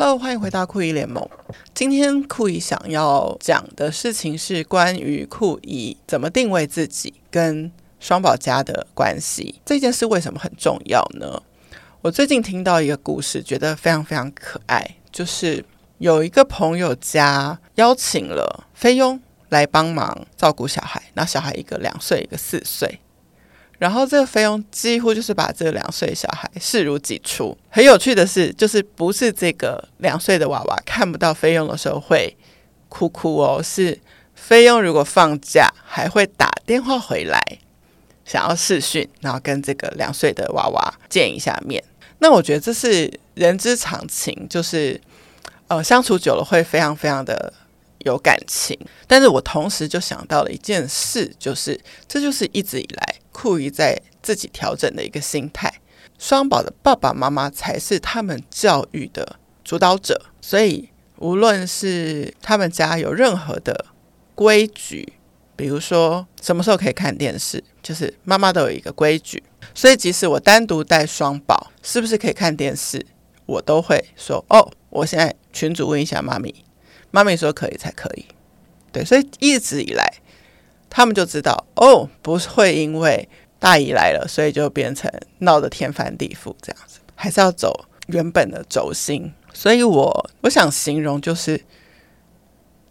Hello，欢迎回到酷姨联盟。今天酷姨想要讲的事情是关于酷姨怎么定位自己跟双宝家的关系。这件事为什么很重要呢？我最近听到一个故事，觉得非常非常可爱。就是有一个朋友家邀请了菲佣来帮忙照顾小孩，那小孩一个两岁，一个四岁。然后这个菲佣几乎就是把这个两岁小孩视如己出。很有趣的是，就是不是这个两岁的娃娃看不到菲佣的时候会哭哭哦，是菲佣如果放假还会打电话回来，想要视讯，然后跟这个两岁的娃娃见一下面。那我觉得这是人之常情，就是呃相处久了会非常非常的有感情。但是我同时就想到了一件事，就是这就是一直以来。酷姨在自己调整的一个心态，双宝的爸爸妈妈才是他们教育的主导者，所以无论是他们家有任何的规矩，比如说什么时候可以看电视，就是妈妈都有一个规矩。所以即使我单独带双宝，是不是可以看电视，我都会说哦，我现在群主问一下妈咪，妈咪说可以才可以。对，所以一直以来。他们就知道哦，不会因为大姨来了，所以就变成闹得天翻地覆这样子，还是要走原本的轴心。所以我我想形容就是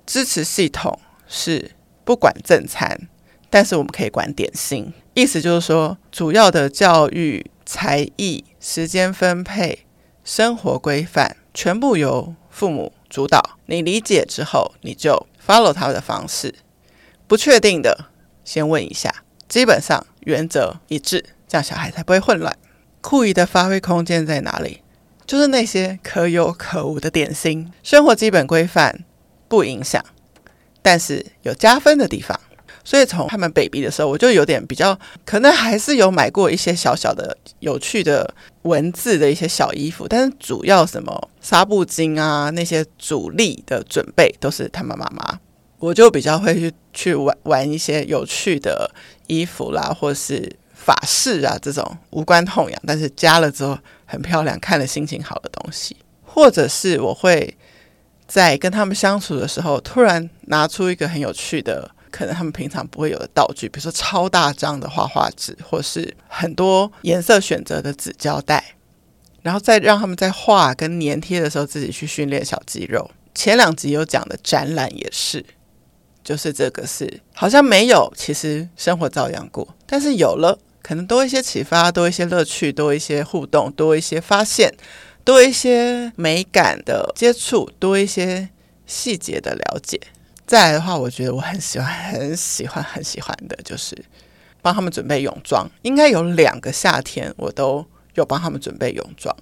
支持系统是不管正餐，但是我们可以管点心。意思就是说，主要的教育、才艺、时间分配、生活规范，全部由父母主导。你理解之后，你就 follow 他的方式。不确定的，先问一下。基本上原则一致，这样小孩才不会混乱。酷姨的发挥空间在哪里？就是那些可有可无的点心，生活基本规范不影响，但是有加分的地方。所以从他们 baby 的时候，我就有点比较，可能还是有买过一些小小的有趣的文字的一些小衣服，但是主要什么纱布巾啊，那些主力的准备都是他们妈妈。我就比较会去去玩玩一些有趣的衣服啦，或是法式啊这种无关痛痒，但是加了之后很漂亮，看了心情好的东西。或者是我会在跟他们相处的时候，突然拿出一个很有趣的，可能他们平常不会有的道具，比如说超大张的画画纸，或是很多颜色选择的纸胶带，然后再让他们在画跟粘贴的时候自己去训练小肌肉。前两集有讲的展览也是。就是这个是好像没有，其实生活照样过，但是有了，可能多一些启发，多一些乐趣，多一些互动，多一些发现，多一些美感的接触，多一些细节的了解。再来的话，我觉得我很喜欢，很喜欢，很喜欢的就是帮他们准备泳装。应该有两个夏天，我都有帮他们准备泳装。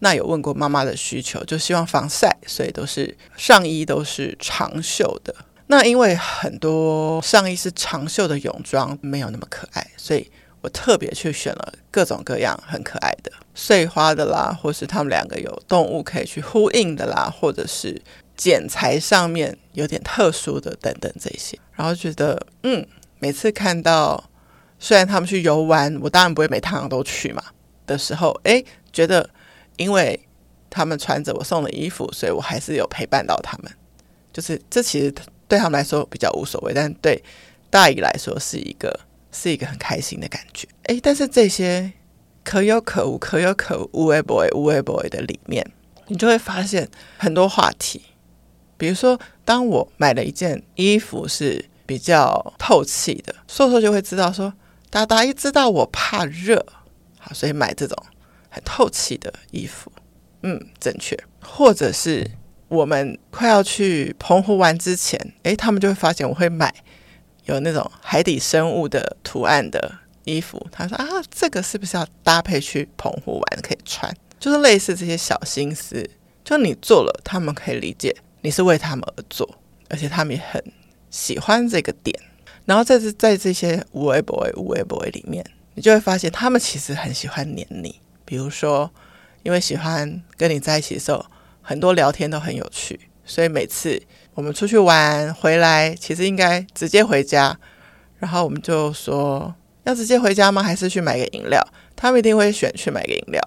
那有问过妈妈的需求，就希望防晒，所以都是上衣都是长袖的。那因为很多上衣是长袖的泳装，没有那么可爱，所以我特别去选了各种各样很可爱的碎花的啦，或是他们两个有动物可以去呼应的啦，或者是剪裁上面有点特殊的等等这些。然后觉得，嗯，每次看到虽然他们去游玩，我当然不会每趟都去嘛的时候，诶，觉得因为他们穿着我送的衣服，所以我还是有陪伴到他们。就是这其实。对他们来说比较无所谓，但对大姨来说是一个是一个很开心的感觉。诶，但是这些可有可无、可有可无、无为 boy、无为 boy 的里面，你就会发现很多话题。比如说，当我买了一件衣服是比较透气的，瘦瘦就会知道说，达达一知道我怕热，好，所以买这种很透气的衣服。嗯，正确，或者是。我们快要去澎湖玩之前，诶，他们就会发现我会买有那种海底生物的图案的衣服。他说啊，这个是不是要搭配去澎湖玩可以穿？就是类似这些小心思，就你做了，他们可以理解你是为他们而做，而且他们也很喜欢这个点。然后在这在这些无为 boy 无为 boy 里面，你就会发现他们其实很喜欢黏你，比如说因为喜欢跟你在一起的时候。很多聊天都很有趣，所以每次我们出去玩回来，其实应该直接回家。然后我们就说要直接回家吗？还是去买个饮料？他们一定会选去买个饮料。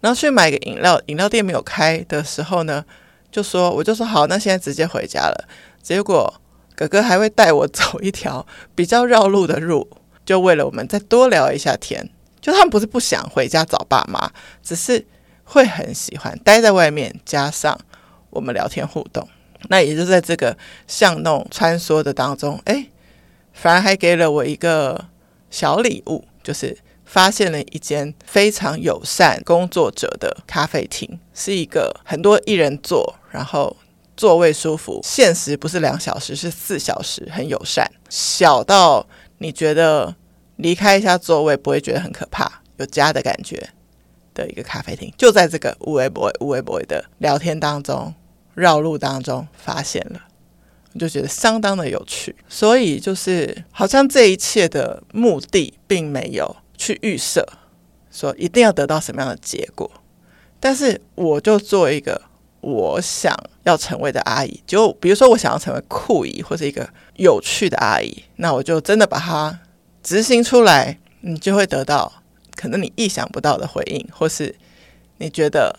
然后去买个饮料，饮料店没有开的时候呢，就说我就说好，那现在直接回家了。结果哥哥还会带我走一条比较绕路的路，就为了我们再多聊一下天。就他们不是不想回家找爸妈，只是会很喜欢待在外面，加上我们聊天互动。那也就在这个巷弄穿梭的当中，哎，反而还给了我一个小礼物，就是发现了一间非常友善工作者的咖啡厅，是一个很多一人坐，然后座位舒服，限时不是两小时，是四小时，很友善，小到你觉得。离开一下座位不会觉得很可怕，有家的感觉的一个咖啡厅，就在这个无微不微、无微不微的聊天当中、绕路当中发现了，我就觉得相当的有趣。所以就是好像这一切的目的并没有去预设说一定要得到什么样的结果，但是我就做一个我想要成为的阿姨，就比如说我想要成为酷姨或者一个有趣的阿姨，那我就真的把它。执行出来，你就会得到可能你意想不到的回应，或是你觉得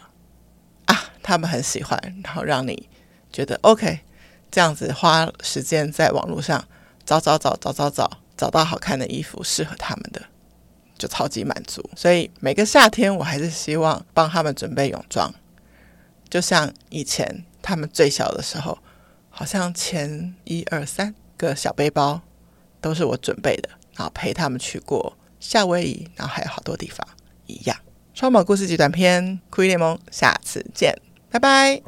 啊，他们很喜欢，然后让你觉得 OK，这样子花时间在网络上找找找找找找，找到好看的衣服适合他们的，就超级满足。所以每个夏天，我还是希望帮他们准备泳装，就像以前他们最小的时候，好像前一二三个小背包都是我准备的。然后陪他们去过夏威夷，然后还有好多地方一样。双宝故事集短篇，酷姨联盟，下次见，拜拜。